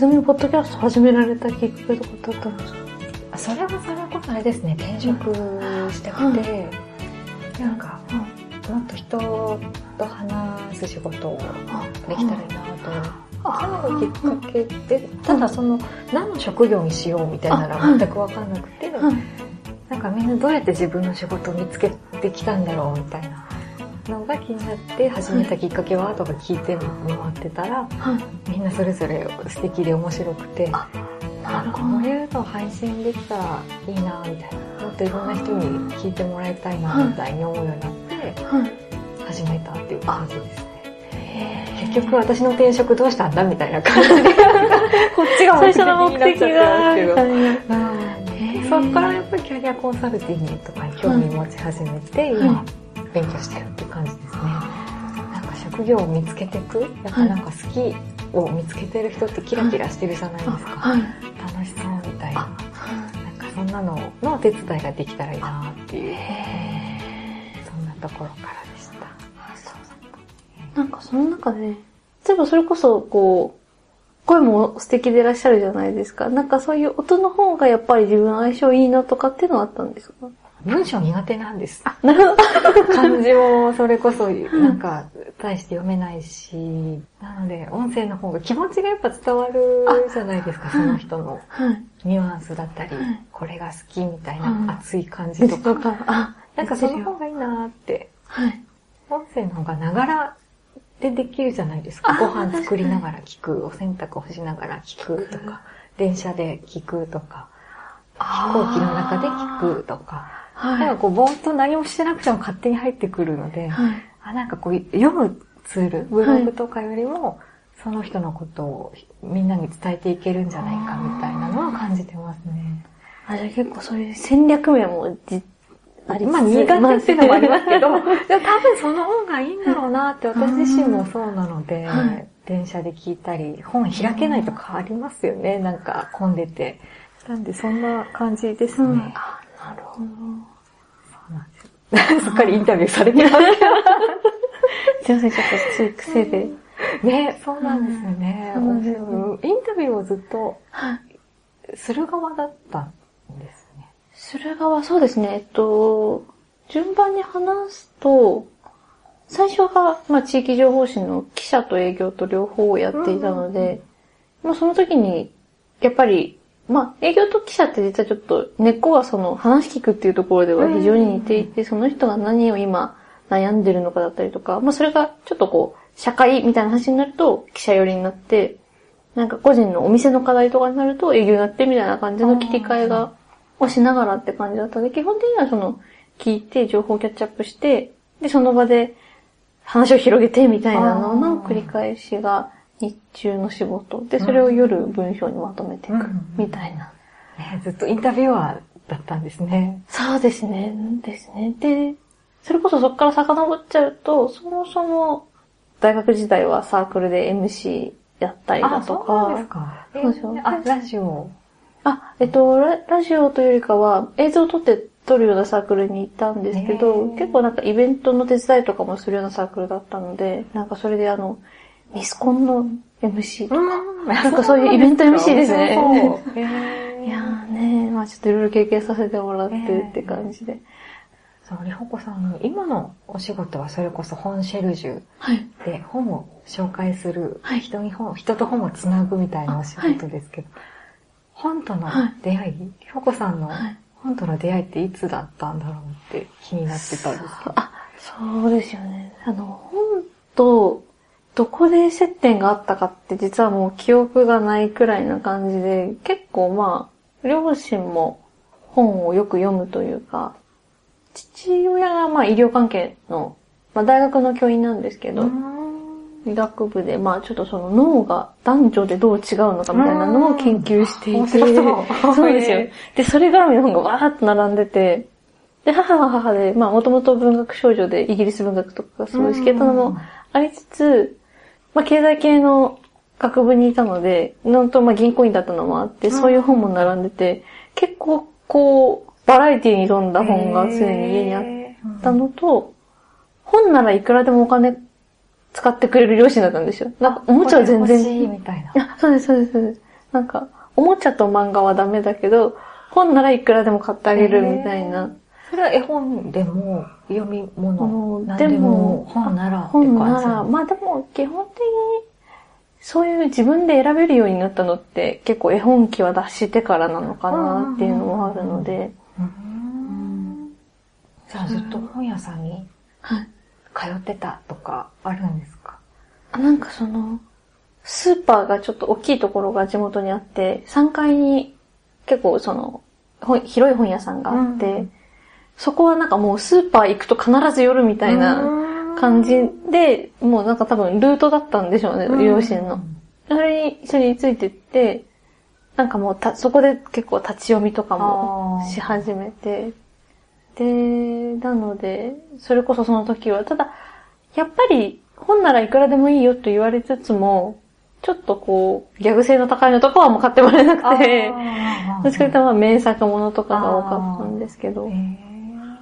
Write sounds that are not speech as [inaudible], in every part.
ちなみに、ポッドキャスト始められたきっかけとかってあったんですかあそれはそれこそあれですね、転職してくて、なんか、もっと人と話す仕事をできたらいいなと。それがきっかけで、ただその、何の職業にしようみたいなのは全くわかん。なくて、なん。かみん。などうやって自分の仕事を見つけてきたん。だろうみたいなのが気になって始めたきっかけはとか聞いて回ってたら、みんなそれぞれ素敵で面白くて、なるこういうの配信できたらいいなみたいな。もっといろんな人に聞いてもらいたいなみたいに思うようになって、始めたっていう感じですね。結局私の転職どうしたんだみたいな感じで、[laughs] こっちが最初の目的が、目的になっちゃったんですけど。そこからやっぱりキャリアコンサルティングとかに興味持ち始めて、今、勉強してるって感じですね。なんか職業を見つけていく、やっぱなんか好きを見つけてる人ってキラキラしてるじゃないですか。はい。楽しそうみたいな。なんかそんなののお手伝いができたらいいなっていう、そんなところからでした。なんかその中で、例えばそれこそ、こう、声も素敵でいらっしゃるじゃないですか。なんかそういう音の方がやっぱり自分の相性いいなとかっていうのはあったんですか？文章苦手なんです。なるほど。漢字もそれこそなんか大して読めないし、なので音声の方が気持ちがやっぱ伝わるじゃないですか、その人の。はい。ニュアンスだったり、これが好きみたいうん。な熱い感じとか、あ、なんかその方がいいなって、はい。音声の方がながらでできるじゃないですか。ご飯作りながら聞く、お洗濯をしながら聞くとか、電車で聞くとか、飛行機の中で聞くとか、はい。なんかこう、ぼーっと何もしてなくても勝手に入ってくるので、はい。あなんかこう、読むツール、ブログとかよりも、その人のことをみんなに伝えていけるんじゃないかみたいなのは感じてますね。あ、じゃあ結構そういう戦略面もじ、ありまあ苦手っていうのもありますけど、[laughs] でも多分その方がいいんだろうなって私自身もそうなので、はい電車で聞いたり、本開けないとかありますよね、なんか混んでて。なんでそんな感じですね。うん。あ、なるほど。そうなんです。すっかりインタビューされてますすいません、ちょっとつい癖で。ね、そうなんですよね。うんインタビューをずっとはい。する側だったんですね。する側、そうですね。えっと、順番に話すと、最初が、まあ、地域情報誌の記者と営業と両方をやっていたので、もうその時に、やっぱり、まあ、営業と記者って実はちょっと根っこがその話聞くっていうところでは非常に似ていて、その人が何を今悩んでるのかだったりとか、まあ、それがちょっとこう、社会みたいな話になると記者寄りになって、なんか個人のお店の課題とかになると営業になってみたいな感じの切り替えが、をしながらって感じだったので、基本的にはその、聞いて情報をキャッチアップして、で、その場で話を広げてみたいなのの繰り返しが日中の仕事。で、それを夜文章にまとめていくみたいな。ねずっとインタビュアーだったんですね。そうですね、ですね。で、それこそそこから遡っちゃうと、そもそも大学時代はサークルで MC やったりだとか、そうですか。そうですよえあ、ラジオ。あ、えっとラ、ラジオというよりかは、映像を撮って撮るようなサークルに行ったんですけど結構なんかイベントの手伝いとかもするようなサークルだったので、なんかそれであの、ミスコンの MC とか、なんかそういうイベント MC ですね。そうそうへーいやーねまあちょっといろいろ経験させてもらってって感じで。そう、りほこさんの今のお仕事はそれこそ本シェルジュはい。で本を紹介する、はい。人に本、人と本をつなぐみたいなお仕事ですけど、本との出会い、りほこさんのはい。本との出会いっていつだったんだろうって気になってたんですけど。あ、そうですよね。あの、本と、どこで接点があったかって実はもう記憶がないくらいな感じで、結構まあ、両親も本をよく読むというか、父親がまあ医療関係の、まあ大学の教員なんですけど、医学部でまあちょっとその脳が男女でどう違うのかみたいなのを研究してい面て、白そう。[laughs] そうですよ。で、それ絡みの本がわーっと並んでて、で、母は母で、まあもともと文学少女でイギリス文学とかすごい好きだったのもありつつ、まあ経済系の学部にいたので、なんとまあ銀行員だったのもあって、そういう本も並んでて、結構こう、バラエティに富んだ本がすでに家にあったのと、本ならいくらでもお金使ってくれる両親だったんですよ。なんかおもちゃは全然欲しいみたいな。あ、そうです、そうです、そうです。なんか、おもちゃと漫画はダメだけど、本ならいくらでも買ってあげるみたいな。それは絵本でも読み物でも本なら本なら、まあでも基本的に、そういう自分で選べるようになったのって結構絵本機は出してからなのかなっていうのもあるので、うん。じゃあずっと本屋さん。にはい。通ってたとかあるん。ですかあなん。かその、スーパーがちょっと大きいところが地元にあって、3階に結構その、本広い本屋さん。があって、うんそこはなんかもうスーパー行くと必ず寄るみたいな感じで、もうなんか多分ルートだったんでしょうね、両親の。それに一緒についてって、なんかもうた、そこで結構立ち読みとかもし始めて、で、なので、それこそその時は、ただ、やっぱり本ならいくらでもいいよと言われつつも、ちょっとこう、ギャグ性の高いのとかはもう買ってもらえなくて、[laughs] どっちかというとまあ名作ものとかが多かったんですけど、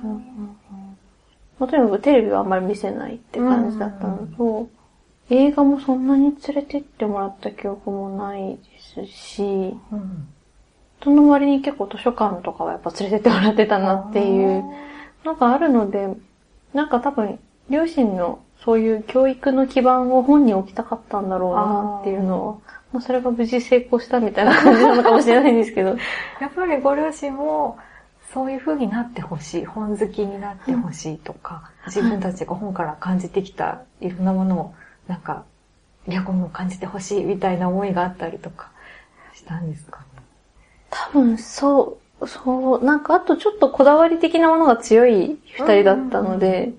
まあとにかくテレビはあんまり見せないって感じだったのと、映画もそんなに連れてってもらった記憶もないですし、その割に結構図書館とかはやっぱ連れてってもらってたなっていうのがあるので、なんか多分、両親のそういう教育の基盤を本に置きたかったんだろうなっていうのは、まあそれが無事成功したみたいな感じなのかもしれないんですけど、[laughs] やっぱりご両親もそういう風になってほしい、本好きになってほしいとか、自分たちが本から感じてきたいろんなものを、なんか、逆にも感じてほしいみたいな思いがあったりとかしたんですか？ね。多分そう、そう、なんかあとちょっとこだわり的なものが強い二人だったので、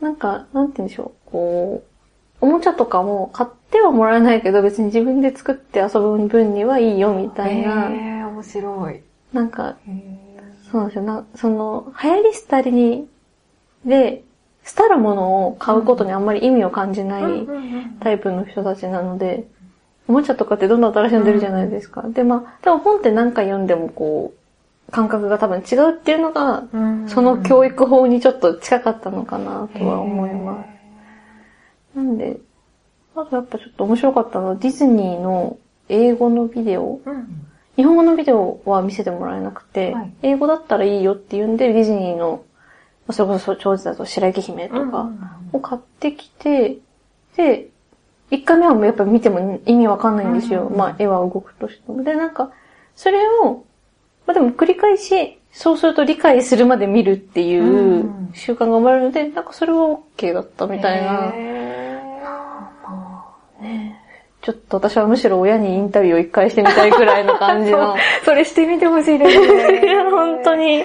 なんか、なんて言うんでしょう、こう、おもちゃとかも買ってはもらえないけど別に自分で作って遊ぶ分にはいいよみたいな、へー、面白い。なんか、そうなんですよ。なその、流行り廃りに、で、廃るものを買うことにあんまり意味を感じないタイプの人たちなので、おもちゃとかってどんどん新しいの出るじゃないですか。で、まあ、でも本って何回読んでもこう、感覚が多分違うっていうのが、その教育法にちょっと近かったのかなとは思います。なんで、あとやっぱちょっと面白かったのは、ディズニーの英語のビデオ。うん日本語のビデオは見せてもらえなくて、はい英語だったらいいよって言うんで、ディズニーの、まあそれこそ長寿だと白雪姫とかを買ってきて、で、1回目はもうやっぱ見ても意味わかんないんですよ。うんまあ絵は動くとしても。で、なんか、それを、まあでも繰り返し、そうすると理解するまで見るっていううん習慣が生まれるので、なんかそれは OK だったみたいな。ねちょっと私はむしろ親にインタビューを一回してみたいくらいの感じの。[laughs] それしてみてほしいですいや、[laughs] 本当に。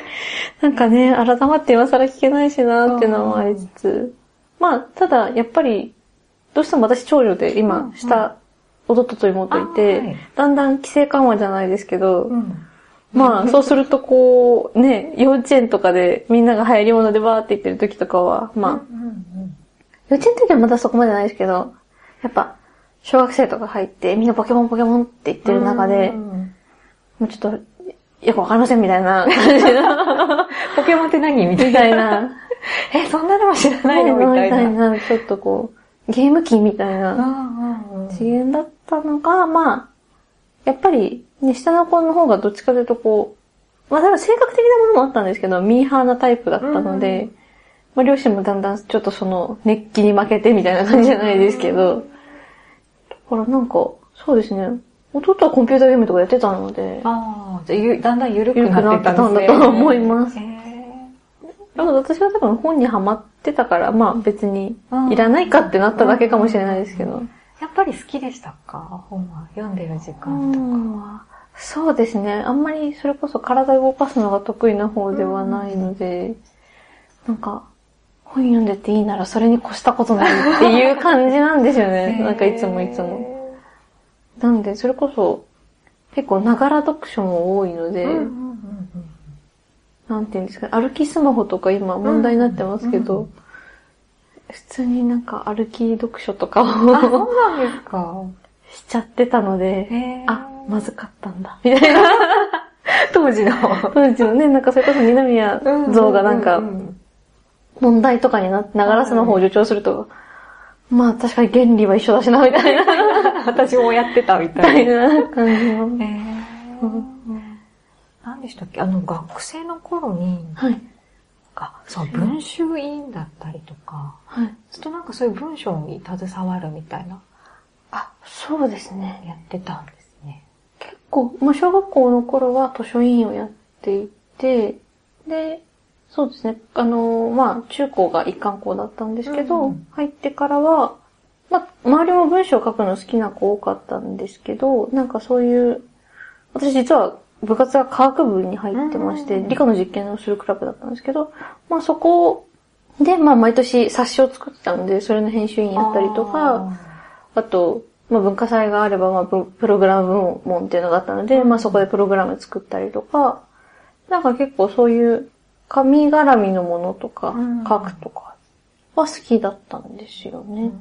なんかね、改まって今更聞けないしなっていうのもありつつ。まあ、ただ、やっぱり、どうしても私長女で今、下、弟と妹いて、あはいだんだん規制緩和じゃないですけど、うん [laughs] まあ、そうするとこう、ね、幼稚園とかでみんなが流行り物でバーって言ってる時とかは、まあ、幼稚園の時はまだそこまでないですけど、やっぱ、小学生とか入って、みんなポケモンポケモンって言ってる中で、もうちょっと、よくわかりませんみたいな。感じの、ポケモンって何みたいみな。[laughs] え、そんなのも知らないの？[laughs] みたいな。な、ちょっとこう、ゲーム機みたいな。次元だったのが、まあ、やっぱり、ね、下の子の方がどっちかというとこう、まあ、ただ性格的なものもあったんですけど、ミーハーなタイプだったので、まあ、両親もだんだんちょっとその、熱気に負けてみたいな感じじゃないですけど、だからなんか、そうですね、弟はコンピューターゲームとかやってたので、ああ、じゃあゆだんだん緩くなってたんですね。緩くなってたんだと思いますへだから私は多分本にハマってたから、まあ別にーいらないかってなっただけかもしれないですけど。やっぱり好きでしたか？本は。読んでる時間とか。そうですね。あんまりそれこそ体を動かすのが得意な方ではないので、なんか、本読んでていいならそれに越したことないっていう感じなんですよね。[laughs] なんかいつもいつも。なんで、それこそ、結構ながら読書も多いので、うんうんうんなんていうんですか、歩きスマホとか今問題になってますけど、うん普通になんか歩き読書とかあ、そうをなんですか。しちゃってたので、あ、まずかったんだ、みたいな。[laughs] 当時の。[laughs] 当時のね、なんかそれこそ二宮像がなんかう、ん問題とかになって、ながらスマホを助長すると、まあ確かに原理は一緒だしな、みたいな。[laughs] 私もやってたみみたいな。な感じの。えー、何でしたっけ？あの、学生の頃に、はい。あ、そう、文集委員だったりとか、はい。ずっとなんかそういう文章に携わるみたいな、あ、そうですね。やってたんですね。結構、まあ、小学校の頃は図書委員をやっていて、で、そうですね。あの、まあ、中高が一貫校だったんですけど、うん。うん入ってからは、まあ、周りも文章を書くの好きな子多かったんですけど、なんかそういう、私実は部活が科学部に入ってまして、うん。うんうん理科の実験をするクラブだったんですけど、まあそこで、まあ毎年冊子を作ってたので、それの編集員やったりとか、あと、まあ、文化祭があれば、まあ、ププログラム部門っていうのがあったので、まあ、そこでプログラム作ったりとか、なんか結構そういう紙絡みのものとかうん、書くとかは好きだったんですよね。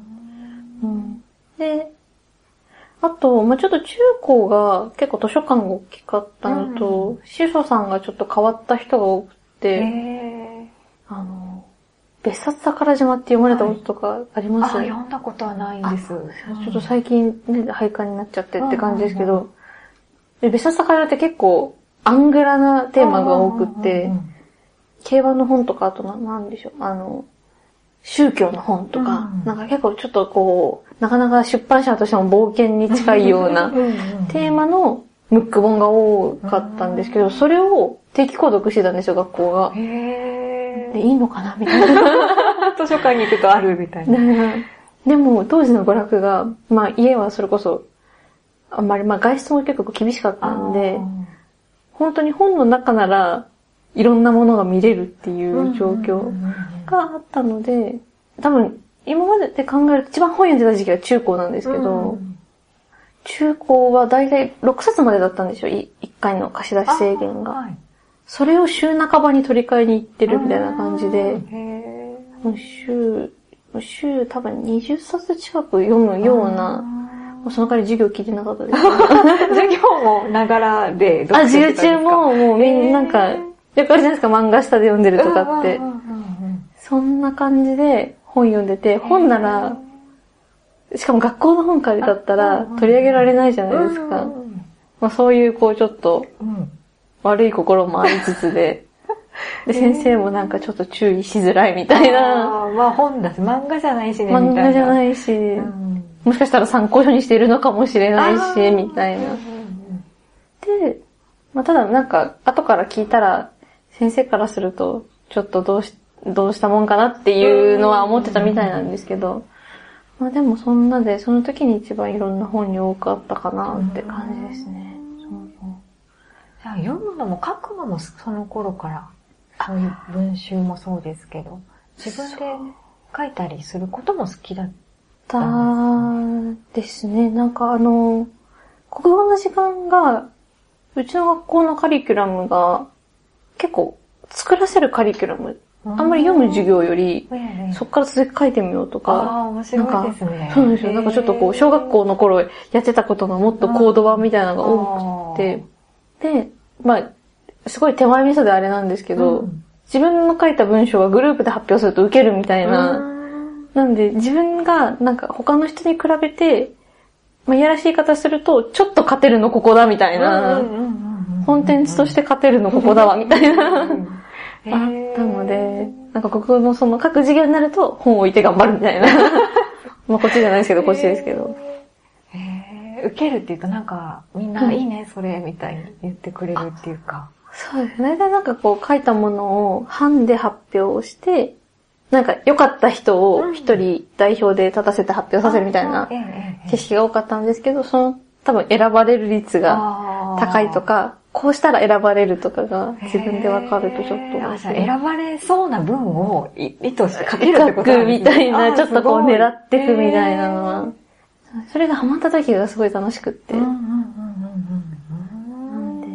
うん、で、あと、まあ、ちょっと中高が結構図書館が大きかったのと、司書さんがちょっと変わった人が多くて、えあの、別冊宝島って読まれたこととかあります、読んだことはないんです。ちょっと最近ね、廃刊になっちゃってって感じですけど、で別冊宝って結構アングラなテーマが多くって、競馬の本とか、あとな、なんでしょう、あの、宗教の本とか、うんなんか結構ちょっとこう、なかなか出版社としても冒険に近いようなテーマのムック本が多かったんですけど、それを定期購読してたんですよ、学校が。へで、いいのかなみたいな。ー。[laughs] 図書館に行くとあるみたいな。ねでも、当時の娯楽が、まあ家はそれこそ、あんまり、まあ外出も結構厳しかったんで、本当に本の中なら、いろんなものが見れるっていう状況があったので、多分、今までで考えると一番本読んでた時期は中高なんですけど、中高はだいたい6冊までだったんですよ、1回の貸し出し制限が。はい。それを週半ばに取り替えに行ってるみたいな感じで、へもう週、週多分20冊近く読むような、もうその代わり授業聞いてなかったです。[laughs] 授業もながらであ、授業中ももうみんななんか、よくあるじゃないですか、漫画下で読んでるとかって。そんな感じで本読んでて、本なら、しかも学校の本借りだったら取り上げられないじゃないですか。まあそういうこうちょっと悪い心もありつつで、[laughs] で、先生もなんかちょっと注意しづらいみたいな。まあ本だし、漫画じゃないしね、漫画じゃいないし、うん。もしかしたら参考書にしているのかもしれないし、みたいな。で、まあ、ただなんか、後から聞いたら、先生からすると、ちょっとどうし、どうしたもんかなっていうのは思ってたみたいなんですけど、まあでもそんなで、その時に一番いろんな本に多くあったかなって感じですね。そうそう読むのも書くのもその頃から、そういう文集もそうですけど、自分で書いたりすることも好きだったですね。なんかあの、国語の時間が、うちの学校のカリキュラムが、結構作らせるカリキュラム。あんまり読む授業より、そっから続き書いてみようとか、ああ、面白いですね。そうなんですよ。なんかちょっとこう、小学校の頃やってたことのもっとコード版みたいなのが多くて、で、まあ、すごい手前味噌であれなんですけど、うん自分の書いた文章はグループで発表すると受けるみたいな、なんで自分がなんか他の人に比べて、まあ、いやらしい言い方すると、ちょっと勝てるのここだみたいな、コンテンツとして勝てるのここだわみたいな、あったので、なんか国語のその各授業になると本を置いて頑張るみたいな。[laughs] まあこっちじゃないですけど、こっちですけど。へー受けるっていうとなんか、みんな、いいね、それ、みたいに言ってくれるっていうか。そうですね。大体なんかこう書いたものを班で発表して、なんか良かった人を一人代表で立たせて発表させるみたいな景色が多かったんですけど、その多分選ばれる率が高いとか、こうしたら選ばれるとかが自分でわかるとちょっと。あじゃあ選ばれそうな文をい意図して書けるってことなんですね。みたいな、ちょっとこう狙っていくみたいなのは。それがハマった時がすごい楽しくって。なんで、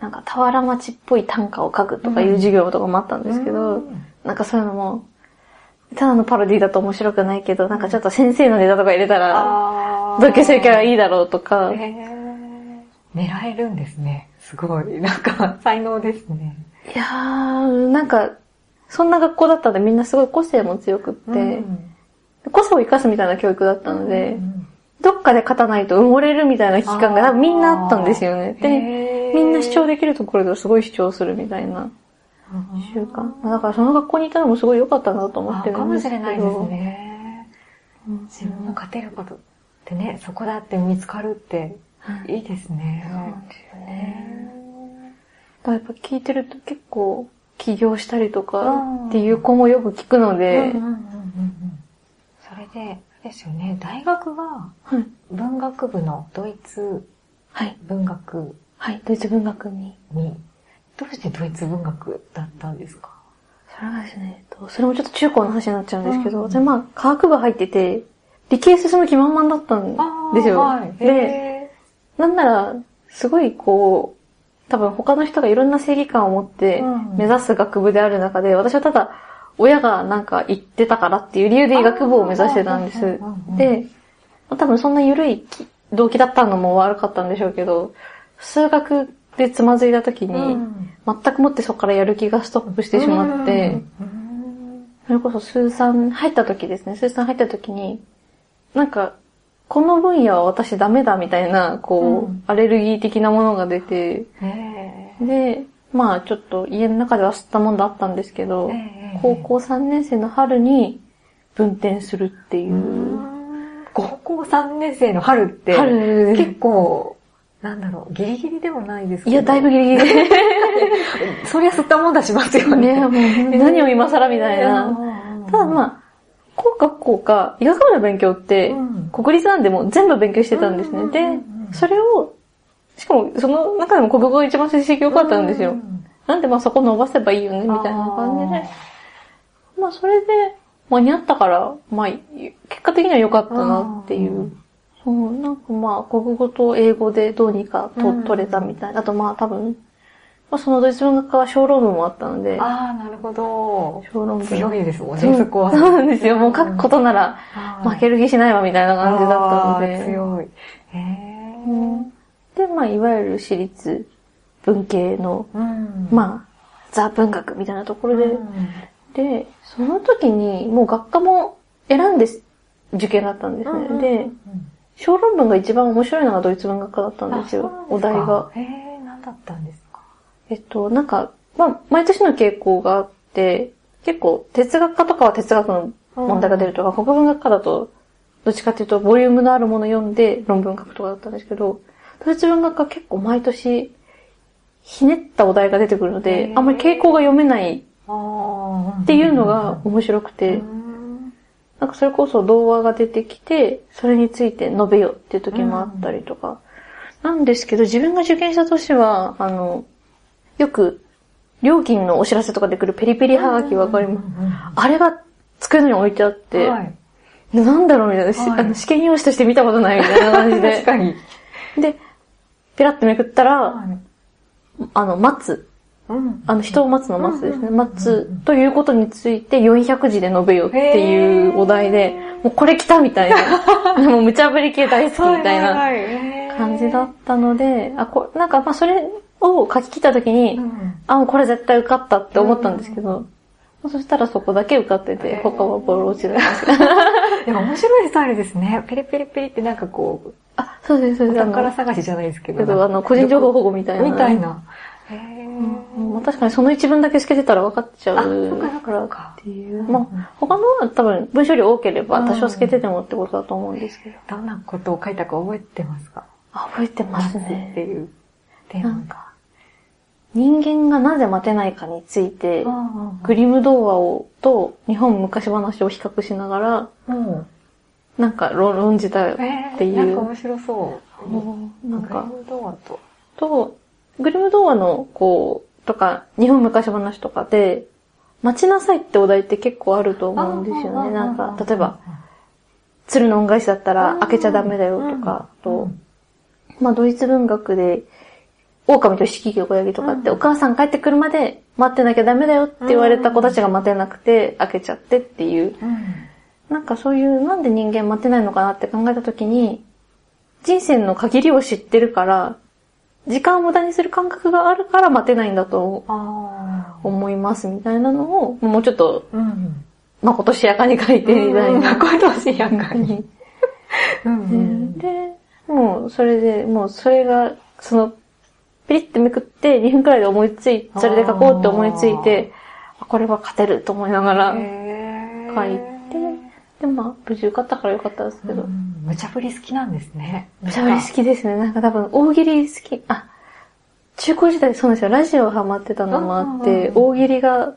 なんか、俵町っぽい短歌を書くとかいう授業とかもあったんですけど、なんかそういうのも、ただのパロディだと面白くないけど、なんかちょっと先生のネタとか入れたら、同級生キャラいいだろうとか、狙えるんですね。すごい。なんか、才能ですね。いやー、なんか、そんな学校だったんでみんなすごい個性も強くって、うん個性を生かすみたいな教育だったので、どっかで勝たないと埋もれるみたいな危機感がみんなあったんですよね。で、みんな主張できるところですごい主張するみたいな習慣。だからその学校にいたのもすごい良かったなと思ってるんですけど。かもしれないですね。自分の勝てることってね、そこだって見つかるってい。いですね。そうですよね。やっぱ聞いてると結構起業したりとかっていう子もよく聞くので、それで、ですよね、大学は文学部のドイツ文学はい、ドイツ文学に。に。どうしてドイツ文学だったんですか？それはですね、それもちょっと中高の話になっちゃうんですけど、私、まあ、科学部入ってて、理系進む気満々だったんですよ。はい、で、なんなら、すごいこう、多分他の人がいろんな正義感を持って目指す学部である中で、私はただ、親がなんか言ってたからっていう理由で医学部を目指してたんです。で、多分そんな緩い動機だったのも悪かったんでしょうけど、数学でつまずいた時に、全くもってそこからやる気がストップしてしまって、それこそ数三入った時ですね、数三入った時に、なんか、この分野は私ダメだみたいな、こう、アレルギー的なものが出て、で、まあちょっと家の中では吸ったもんだったんですけど、高校3年生の春に分転するっていう。高校3年生の春って、春結構、なんだろう、ギリギリでもないですけど。いや、だいぶギリギリ。[laughs] そりゃ吸ったもんだしますよね。ねもう何を今更みたいな。ただまあ、こうかこうか、医学部の勉強って、国立なんでも全部勉強してたんですね。で、それを、しかもその中でも国語が一番成績良かったんですよ。なんでまあそこ伸ばせばいいよね、みたいな感じで。まあそれで間に合ったから、まあ結果的には良かったなっていう。そう、なんかまあ国語と英語でどうにかと、取れたみたいな。あとまあ多分、まあ、そのドイツ文学科は小論文もあったので。ああ、なるほど。小論文。強いですもんね、そこは。[laughs] そうなんですよ。もう書くことなら負ける気しないわみたいな感じだったので。強い。へで、まあ、いわゆる私立文系の、うん、まあ、ザ文学みたいなところで、うん、で、その時にもう学科も選んで受験だったんですね。うん、で、小論文が一番面白いのがドイツ文学科だったんですよ、お題が。へえ、何だったんですえっと、なんか、まあ、毎年の傾向があって、結構、哲学科とかは哲学の問題が出るとか、うん、国文学科だと、どっちかっていうと、ボリュームのあるもの読んで論文書くとかだったんですけど、ドイツ文学科結構毎年、ひねったお題が出てくるので、あんまり傾向が読めないっていうのが面白くて、なんかそれこそ童話が出てきて、それについて述べよっていう時もあったりとか、なんですけど、自分が受験した年は、あの、よく、料金のお知らせとかで来るペリペリハガキわかります、あれが机のに置いてあって、はい、なんだろうみたいな、はい、あの試験用紙として見たことないみたいな感じで。確かに。で、ペラッとめくったら、はい、あの、待つ。うん、あの、人を待つの待つですね。待つということについて400字で述べよっていうお題で、もうこれ来たみたいな。[laughs] もう無茶ぶり系大好きみたいな感じだったので、あ、こなんかまあそれを書き切った時に、うん、あ、もうこれ絶対受かったって思ったんですけど、うん、そしたらそこだけ受かってて、他はボロ落ちなん [laughs] ですいや、面白いスタイルですね。ペリペリペリってなんかこう、あ、そうです、そうです。宝探しじゃないですけど。けど、あの、個人情報保護みたいな。みたいな。へうん、確かにその一文だけ透けてたら分かっちゃうからっていう。まあ、他のは多分文章量多ければ多少透けててもってことだと思うんですけど。どんなことを書いたか覚えてますか？あ、覚えてますね。っていうテーマが。人間がなぜ待てないかについて、グリム童話をと日本昔話を比較しながら、なんか論じたっていう。なんか面白そう。なんか、グリム童話と。と、グリム童話の、こう、とか、日本昔話とかで、待ちなさいってお題って結構あると思うんですよね。なんか、例えば、鶴の恩返しだったら開けちゃダメだよとか、と、まあドイツ文学で、狼と色魚小ヤギとかって、お母さん帰ってくるまで待ってなきゃダメだよって言われた子たちが待てなくて、開けちゃってっていう。なんかそういう、なんで人間待てないのかなって考えたときに、人生の限りを知ってるから、時間を無駄にする感覚があるから待てないんだと思いますみたいなのを、もうちょっと、まことしやかに書いてみたいな。まことしやかに。うん。で、もうそれで、もうそれが、その、ピリってめくって2分くらいで思いつい、それで書こうって思いついて、あこれは勝てると思いながら書いて、で、まあ、無事受かったからよかったですけど。うん無茶ぶり好きなんですね。無茶ぶり好きですね。なんか多分、大喜利好き、あ、中高時代そうなんですよ。ラジオハマってたのもあって、うん大喜利が、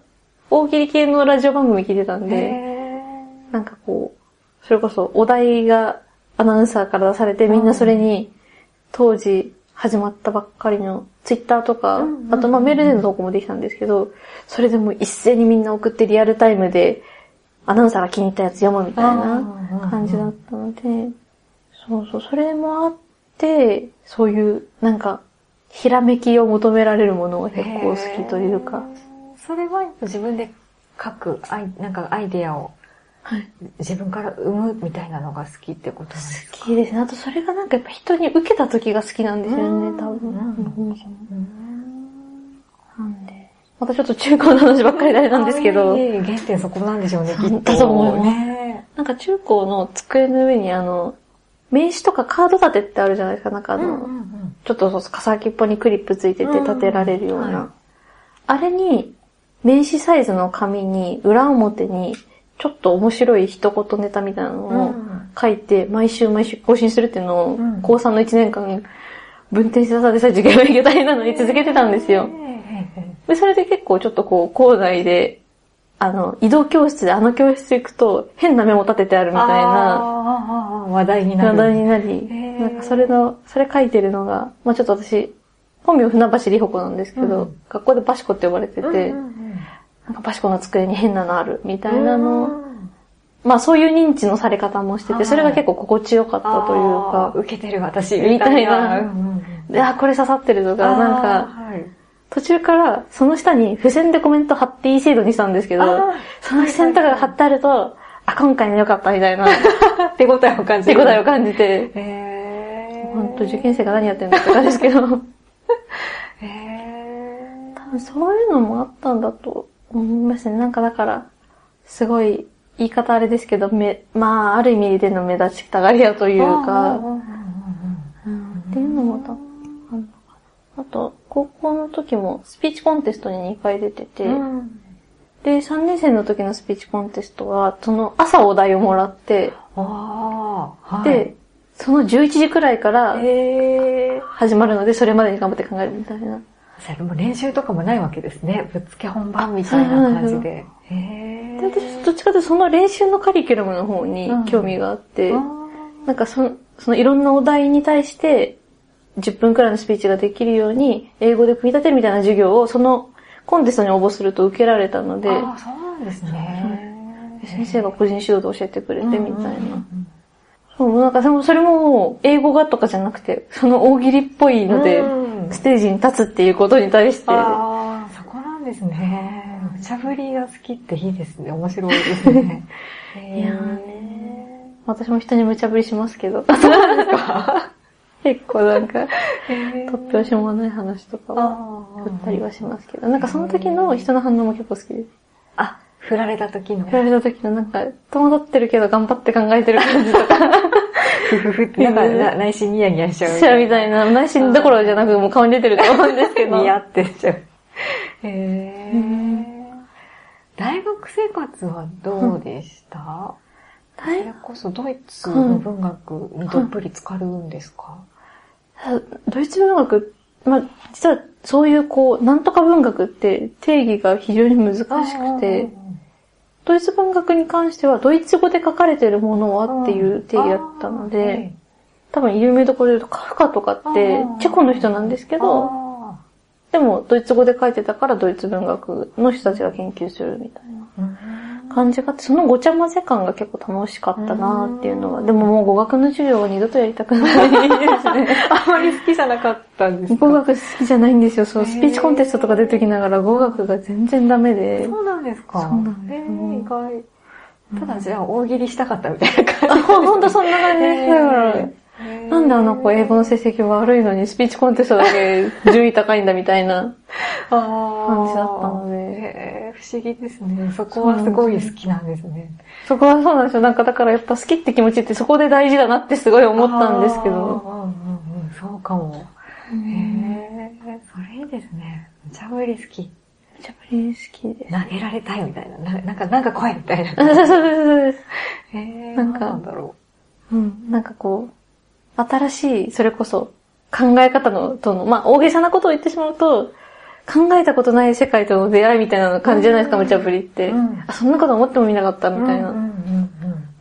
大喜利系のラジオ番組聞いてたんで、へなんかこう、それこそお題がアナウンサーから出されて、みんなそれに、当時始まったばっかりのツイッターとか、うんうんうんあとまあメールでの投稿もできたんですけど、それでもう一斉にみんな送ってリアルタイムで、アナウンサーが気に入ったやつ読むみたいな感じだったので、そうそう、それもあって、そういう、なんか、ひらめきを求められるものが結構好きというか、それは自分で書く、アイなんかアイデアをはい。自分から生むみたいなのが好きってことなんですか？好きですね。あとそれがなんかやっぱ人に受けた時が好きなんですよね、多分。なんで。またちょっと中高の話ばっかりなんですけどい、えいえ原点そこなんでしょうね、きっと。だと思いますねなんか中高の机の上にあの、名刺とかカード立てってあるじゃないですか、なんかあの、んちょっとそうか先っぽにクリップついててうん立てられるような。はいあれに、名刺サイズの紙に、裏表に、ちょっと面白い一言ネタみたいなのを書いて、毎週毎週更新するっていうのを、うん。高3の1年間、文転してたでさえ受験勉強大変なのに続けてたんですよ。で、それで結構ちょっとこう、校内で、あの、移動教室であの教室行くと、変なメモ立ててあるみたいな、な話題になる。話題になり、なんかそれの、それ書いてるのが、まあちょっと私、本名船橋里穂子なんですけど、うん。学校でバシコって呼ばれてて、うんうんなんかバシコの机に変なのある、みたいなの、うん。まあそういう認知のされ方もしてて、はいそれが結構心地よかったというか受けてる私みたいな。で、あ、これ刺さってるとか、なんあか、途中からその下に付箋でコメント貼っていい制度にしたんですけどその付箋とかが貼ってあると、あ、今回の良かったみたいな、[laughs] 手応えを感じる。手応えを感じて、本当受験生が何やってんだって感じですけど、[laughs] へ多分そういうのもあったんだと思いますね。なんかだから、すごい、言い方あれですけど、め、まあ、ある意味での目立ちたがり屋というーか、っていうのも多分あるのかな。あと、高校の時もスピーチコンテストに2回出てて、うんで、3年生の時のスピーチコンテストは、その朝お題をもらって、はい。で、その11時くらいから。始まるので、それまでに頑張って考えるみたいな。それも練習とかもないわけですね。ぶっつけ本番みたいな感じで。へで、私、どっちかというとその練習のカリキュラムの方にうん興味があって、あなんかその、そのいろんなお題に対して、10分くらいのスピーチができるように、英語で組み立てるみたいな授業を、そのコンテストに応募すると受けられたので、あー、そうなんですね。先生が個人指導で教えてくれてみたいな。うんうんうんそう、なんかそれも英語がとかじゃなくて、その大喜利っぽいので、うんステージに立つっていうことに対して、ああ、そこなんですね。無茶ぶりが好きっていいですね。[laughs] 面白いですね。いやーね私も人に無茶ぶりしますけど。[laughs] 結構なんか、突拍子もない話とかはあ振ったりはしますけど、なんかその時の人の反応も結構好きです。あ、振られた時の。振られた時のなんか、戸惑ってるけど頑張って考えてる感じとか、ふふふって、なんかな [laughs] 内心ニヤニヤしちゃう。しちゃうみたいな、内心どころじゃなくもう顔に出てると思うんですけど。[laughs] 似合ってちゃう。へー。大学生活はどうでした、そ大れこそドイツの文学にどっぷり浸かるんですか、ドイツ文学、まあ、実はそういうこう、なんとか文学って定義が非常に難しくて、ドイツ文学に関してはドイツ語で書かれてるものはっていう定義だったので、多分有名どころで言うとカフカとかってチェコの人なんですけど、でもドイツ語で書いてたからドイツ文学の人たちが研究するみたいな感じがあって、そのごちゃ混ぜ感が結構楽しかったなっていうのは、でももう語学の授業は二度とやりたくないですね。[laughs] あまり好きじゃなかったんですか？語学好きじゃないんですよ。そう、スピーチコンテストとか出てきながら語学が全然ダメで。そうなんですか？そうなんですへー意外。ただじゃあ大喜利したかったみたいな感じ。あ、ほんとそんな感じです。だから、なんであの子英語の成績悪いのにスピーチコンテストだけ順位高いんだみたいな。感じだったのでへー思議ですね。そこはすごい好きなんですね。そこはそうなんですよ。なんかだからやっぱ好きって気持ちってそこで大事だなってすごい思ったんですけど。うんうんうん、そうかも。へえ、それいいですね。無茶ぶり好き。無茶ぶり好きです。投げられたいみたいな。ななんか、なんか怖いみたいな。そうです、そうです。へえ、なんか、なんだろう。うん、なんかこう、新しい、それこそ考え方の、との、まあ大げさなことを言ってしまうと、考えたことない世界との出会いみたいな感じじゃないですか、無茶ぶりって。うん、あ、そんなこと思ってもみなかったみたいな。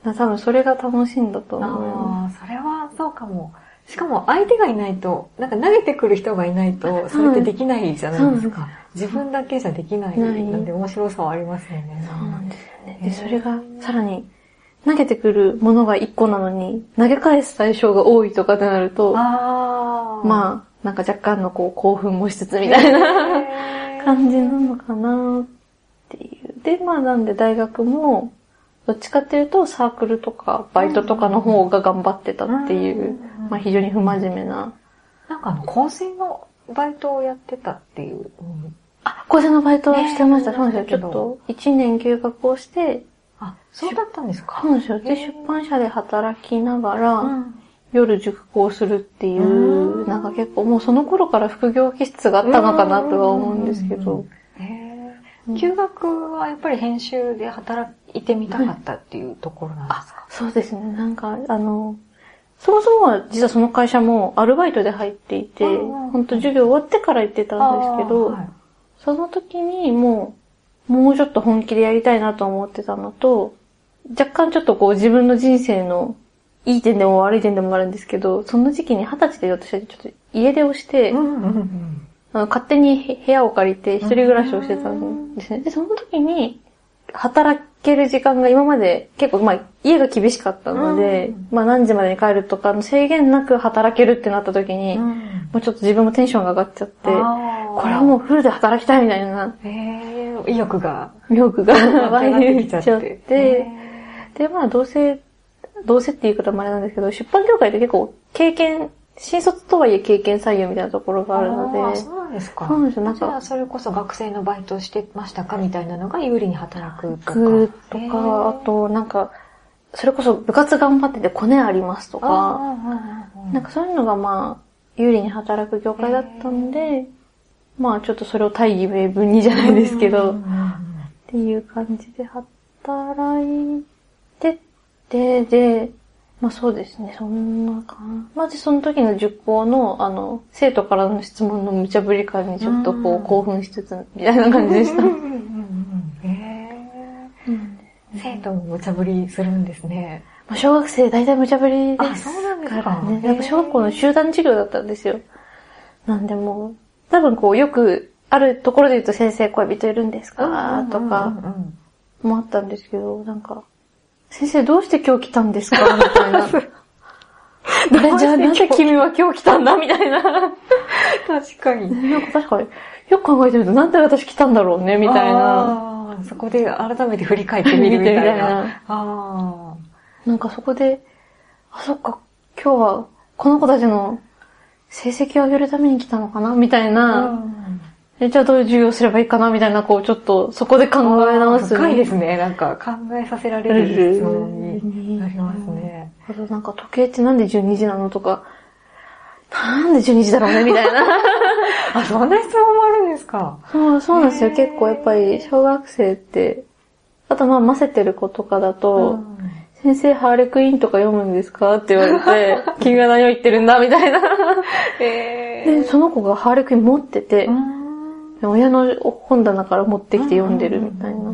多分それが楽しいんだと思う。ああ、それはそうかも。しかも相手がいないと、なんか投げてくる人がいないと、それってできないじゃないですか。自分だけじゃできないなんで面白さはありますよね。そうなんですよね。で、それがさらに、投げてくるものが一個なのに、投げ返す対象が多いとかってなると、まあ、なんか若干のこう興奮もしつつみたいな感じなのかなっていう。で、まあなんで大学も、どっちかっていうとサークルとかバイトとかの方が頑張ってたっていう、まあ非常に不真面目な。なんかあの、構成のバイトをやってたっていう。うん、あ、構成のバイトをしてました。そうなんですよ。ちょっと、1年休学をして、あ、そうだったんですか？そうですよ。で、出版社で働きながら、うん。夜塾講するっていう、なんか結構もうその頃から副業気質があったのかなとは思うんですけど。休学はやっぱり編集で働いてみたかったっていうところなんですか、そうですね。なんか、あの、そもそもは実はその会社もアルバイトで入っていて、本当授業終わってから行ってたんですけど、はい、その時にもう、もうちょっと本気でやりたいなと思ってたのと、若干ちょっとこう自分の人生のいい点でも悪い点でもあるんですけど、その時期に二十歳で私はちょっと家出をして、あの勝手に部屋を借りて一人暮らしをしてたんですね。で、その時に、働ける時間が今まで結構、まあ、家が厳しかったので、まあ何時までに帰るとか、制限なく働けるってなった時に、もうちょっと自分もテンションが上がっちゃって、これはもうフルで働きたいみたいな。意欲が。意欲が湧いてきちゃって、で、まあどうせどうせっていう言い方もあれなんですけど、出版業界って結構経験、新卒とはいえ経験採用みたいなところがあるので。あそうなんですか。そうなんですよ。なんか。それこそ学生のバイトしてましたかみたいなのが有利に働くとか。とか、あとなんか、それこそ部活頑張っててコネありますとか、なんかそういうのがまあ、有利に働く業界だったんで、まあちょっとそれを大義名分にじゃないですけど、っていう感じで働いてで、で、まあそうですね、そんなかな。まずその時の塾講の、あの、生徒からの質問の無茶ぶり感にちょっとこう興奮しつつ、みたいな感じでした。生徒も無茶ぶりするんですね。まあ小学生大体無茶ぶりですあ、そうなんですかね。やっぱ小学校の集団授業だったんですよ。なんでも多分こうよくあるところで言うと先生恋人いるんですか？とか、もあったんですけど、なんか、先生どうして今日来たんですか？[laughs] みたいな。じゃあなぜ君は今日来たんだ？みたいな。確かに。なんか確かに、よく考えてみるとなんで私来たんだろうねみたいな。そこで改めて振り返ってみるみたいな。たいなあなんかそこで、あ、そっか、今日はこの子たちの成績を上げるために来たのかな？みたいな。え、じゃあどういう授業すればいいかなみたいな、こう、ちょっと、そこで考え直す。深いですね。なんか、考えさせられる質問になりますね。あとなんか、時計ってなんで12時なのとか、なんで12時だろうねみたいな。[laughs] あ、そんな質問もあるんですか？そう、そうなんですよ。結構やっぱり、小学生って、あとまあ、混ぜてる子とかだと、うん先生、ハーレクイーンとか読むんですかって言われて、[laughs] 君が何を言ってるんだみたいな。えー、で、その子がハーレクイーン持ってて、うん親の本棚から持ってきて読んでるみたいな。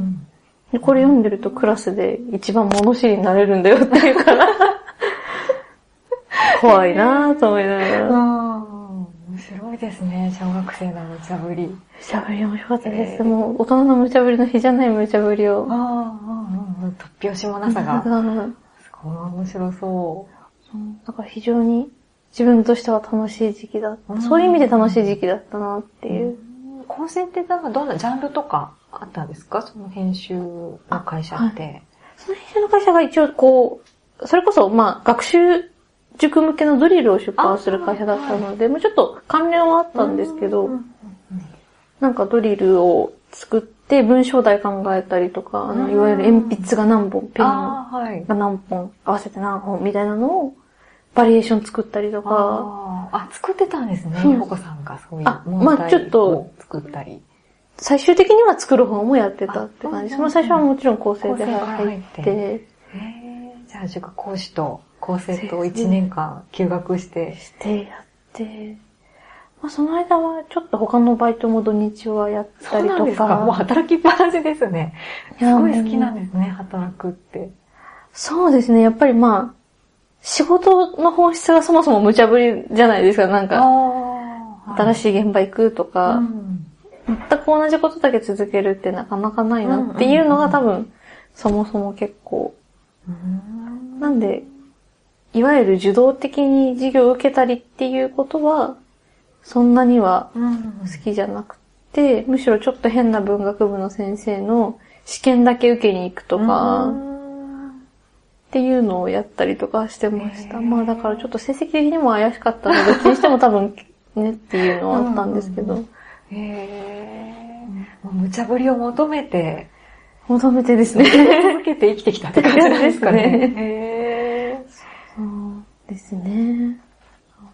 でこれ読んでるとクラスで一番物知りになれるんだよって言うから、[laughs] 怖いなぁと思いながら。面白いですね、小学生の無茶ぶり。無茶ぶり面白かったです。えー、もう大人の無茶ぶりの日じゃない無茶ぶりを。ああ、突拍子もなさが。すごい面白そう。だから非常に自分としては楽しい時期だった。そういう意味で楽しい時期だったなっていう。構成ってなんかどんなジャンルとかあったんですか？その編集の会社って、はい。その編集の会社が一応こう、それこそまあ学習塾向けのドリルを出版する会社だったので、もうちょっと関連はあったんですけど、なんかドリルを作って文章題考えたりとか、あの、いわゆる鉛筆が何本、ペン。が何本、合わせて何本みたいなのを、バリエーション作ったりとか、あ作ってたんですね。そうひほこさんがそういうあ問題まあちょっとを作ったり。最終的には作る方もやってたって感じ。あその最初はもちろん構成で入っ入って。じゃあ塾講師と構成と1年間休学して。してやって、まあその間はちょっと他のバイトも土日はやったそうりとなんですかもうか、働きっぱなしですね。すごい好きなんですね、働くって。そうですね、やっぱりまあ、仕事の本質がそもそも無茶ぶりじゃないですか、なんか。新しい現場行くとか、うん。全く同じことだけ続けるってなかなかないなっていうのが多分、そもそも結構。うん。なんで、いわゆる受動的に授業を受けたりっていうことは、そんなにはうん。好きじゃなくて、むしろちょっと変な文学部の先生の試験だけ受けに行くとか、っていうのをやったりとかしてました。まあだからちょっと成績的にも怪しかったので、どっちにしても多分ねっていうのはあったんですけど、うんへえ。もう無茶ぶりを求めて、求めてですね。[laughs] 続けて生きてきたって感じですかね。[laughs] へーそうですね。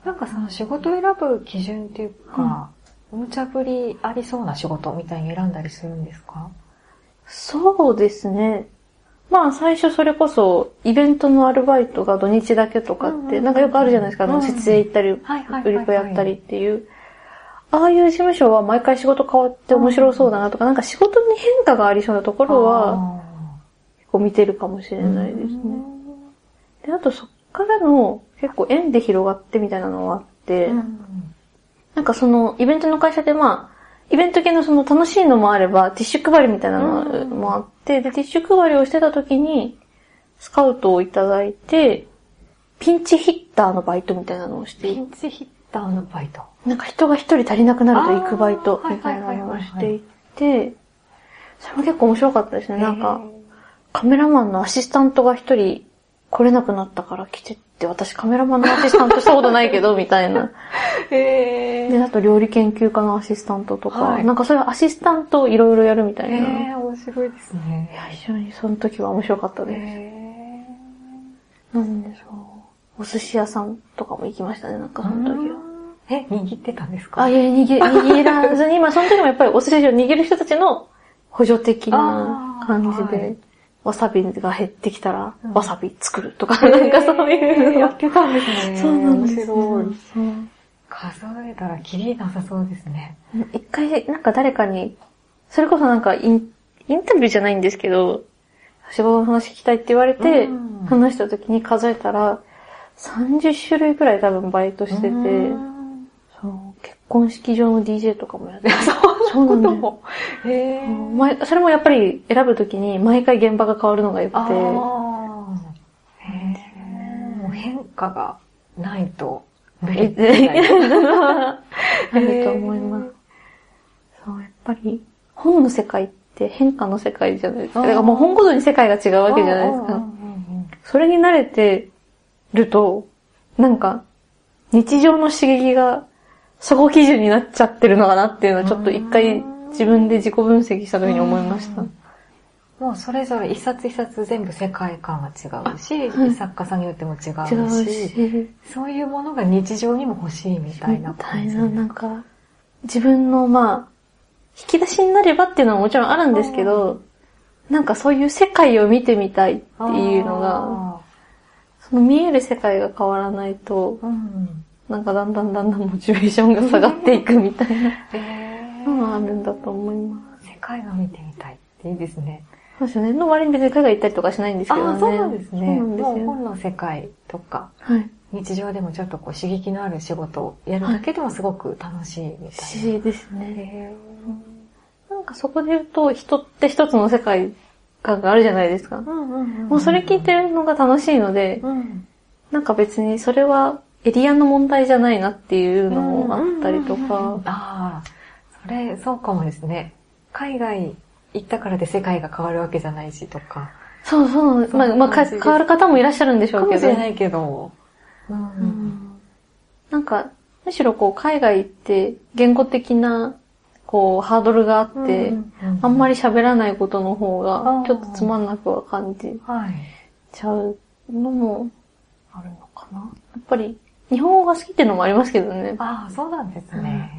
なんかその仕事を選ぶ基準っていうか、無茶ぶりありそうな仕事みたいに選んだりするんですか？そうですね。まあ最初それこそイベントのアルバイトが土日だけとかって、なんかよくあるじゃないですか、あのうん設営行ったり、売り子やったりっていう。ああいう事務所は毎回仕事変わって面白そうだなとか、なんか仕事に変化がありそうなところは、結構見てるかもしれないですね。で、あとそっからの結構縁で広がってみたいなのがあって、うん。なんかそのイベントの会社でまあ、イベント系のその楽しいのもあれば、ティッシュ配りみたいなのもあって、で、ティッシュ配りをしてた時に、スカウトをいただいて、ピンチヒッターのバイトみたいなのをしていピンチヒッターのバイト。なんか人が一人足りなくなると行くバイトみたいなのをしていて、それも結構面白かったですね。なんか、カメラマンのアシスタントが一人来れなくなったから来てって、私カメラマンのアシスタントしたことないけど、[laughs] みたいな。へーで、あと料理研究家のアシスタントとか、はいなんかそういうアシスタントをいろいろやるみたいな。いへー面白いですね。や、非常にその時は面白かったです。へなんでそう。お寿司屋さんとかも行きましたね、なんかその時は。ーえ、握ってたんですか？あ、いやいや、逃げ、逃げらずに、まあその時もやっぱりお寿司を握る人たちの補助的な感じあーはでい、わさびが減ってきたらうん、わさび作るとか、[laughs] なんかそういうの。やってたんですね。そうなんですよ。面白い。そう。数えたらキリなさそうですね。一回、なんか誰かに、それこそなんかイン、インタビューじゃないんですけど、仕事の話聞きたいって言われてうん、話した時に数えたら、30種類くらい多分バイトしてて、うん。そう。結婚式場の DJ とかもやってて、[laughs] そうなんだよも。へそれもやっぱり選ぶ時に毎回現場が変わるのが良くて、変化がないと無理えみたいな。[laughs] あると思います。そう、やっぱり本の世界って変化の世界じゃないですか。だからもう本ごとに世界が違うわけじゃないですか。それに慣れてると、なんか日常の刺激がそこ基準になっちゃってるのかなっていうのはちょっと一回自分で自己分析した時に思いました。もうそれぞれ一冊一冊全部世界観が違うし、はい作家さんによっても違違ううし、し、そういうものが日常にも欲しいみたいなみた感じ。いな、なんか、自分のまあ、引き出しになればっていうのはもちろんあるんですけど、なんかそういう世界を見てみたいっていうのが、あその見える世界が変わらないと、ー、うん。なんかだんだんだんだんモチベーションが下がっていくみたいなへのがあるんだと思います。世界が見てみたいっていいですね。そうですよね。の割に別に海外行ったりとかしないんですけどね。ああ、そうなんですね。そうです本の世界とか、はい。日常でもちょっとこう刺激のある仕事をやるだけでもすごく楽しいみたいな。不思議ですね。へなんかそこで言うと、人って一つの世界観があるじゃないですか。ーうんうんうんもうそれ聞いてるのが楽しいので、うん。なんか別にそれはエリアの問題じゃないなっていうのもあったりとうんうんうんか、ああ、それ、そうかもですね。海外行ったからで世界が変わるわけじゃないしとか。そうそう、そうまあ、まあ、変わる方もいらっしゃるんでしょかうけど、もしれないけど。う。うんんなんか、むしろこう海外行って言語的なこう、ハードルがあって、あんまり、り喋らないことの方がちょっとつまんなくは感じはい。ちゃうのもあるのかな。やっぱり、日本語が好きっていうのもありますけどね。ああ、そうなんですね。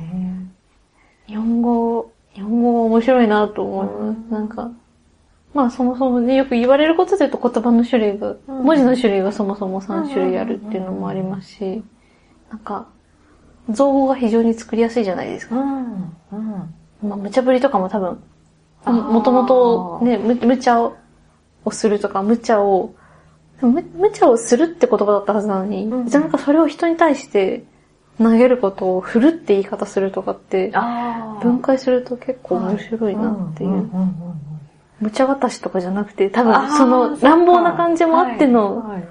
日本語、日本語は面白いなと思います。うんなんか、まあそもそもね、よく言われることで言うと言葉の種類が、うん文字の種類がそもそも3種類あるっていうのもありますし、なんか、造語が非常に作りやすいじゃないですか。うん。うん。まあ無茶ぶりとかも多分、もともとね、む無茶をするとか、無茶を、む無茶をするって言葉だったはずなのに、うんじゃあなんかそれを人に対して投げることを振るって言い方するとかって。分解すると結構面白いなっていう。無茶渡しとかじゃなくて、多分その乱暴な感じもあってのはいはい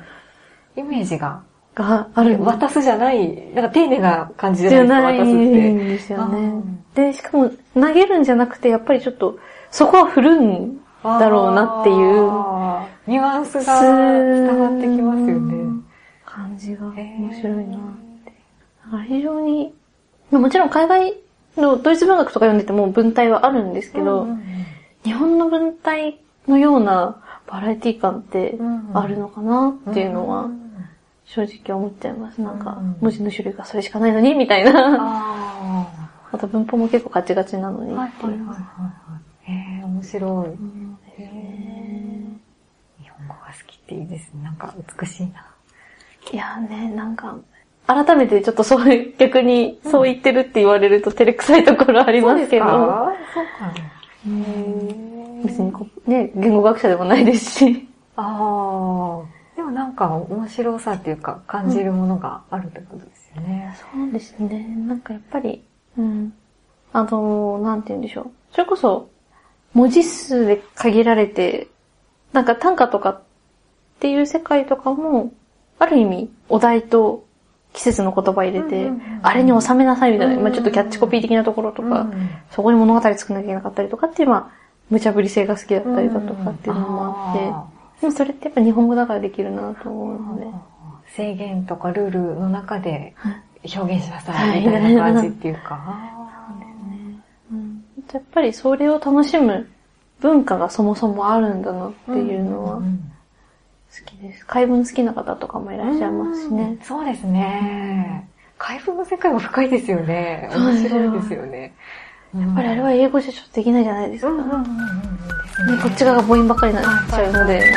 イメージが、があるん渡すじゃない、なんか丁寧な感じじじゃゃなないいですか、渡すって。んですよね。で、しかも投げるんじゃなくて、やっぱりちょっと、そこは振るんだろうなっていう。ニュアンスが伝わってきますよね。感じが面白いなって。だから非常に、まあもちろん海外のドイツ文学とか読んでても文体はあるんですけど、うんうん日本の文体のようなバラエティ感ってうんあるのかなっていうのはん正直思っちゃいます。なんかうん、文字の種類がそれしかないのにみたいな。ああと [laughs] 文法も結構ガチガチなのにあ。はい。はいはいはい。へえ、面白い。うんですね日本語が好きっていいですね。なんか美しいな。いやーね、なんか、改めてちょっとそういう、逆にそう言ってるって言われると照れくさいところありますけど、そうか。別にこう、ね、言語学者でもないですし、ああ。でもなんか面白さっていうか感じるものがあるってことですよね。そうですね。なんかやっぱり、うん。あの、なんて言うんでしょう。それこそ、文字数で限られて、なんか短歌とかっていう世界とかも、ある意味、お題と季節の言葉入れて、うんうんうん。あれに収めなさいみたいな、うんうんまあちょっとキャッチコピー的なところとか、うんそこに物語作んなきゃいけなかったりとかっていう、まあ、無茶ぶり性が好きだったりだとかっていうのもあって、でもそれってやっぱ日本語だからできるなと思うので、制限とかルールの中ではい。表現しなさはいいみたいな感じっていうか。うん。やっぱりそれを楽しむ文化がそもそもあるんだなっていうのは好んきです。怪文好きな方とかもいらっしゃいますしね。そうですね。怪文の世界も深いですよね。面白いですよね。ややっぱりあれは英語じゃちょっとできないじゃないですか。こっち側が母音ばっかりになっちゃうので、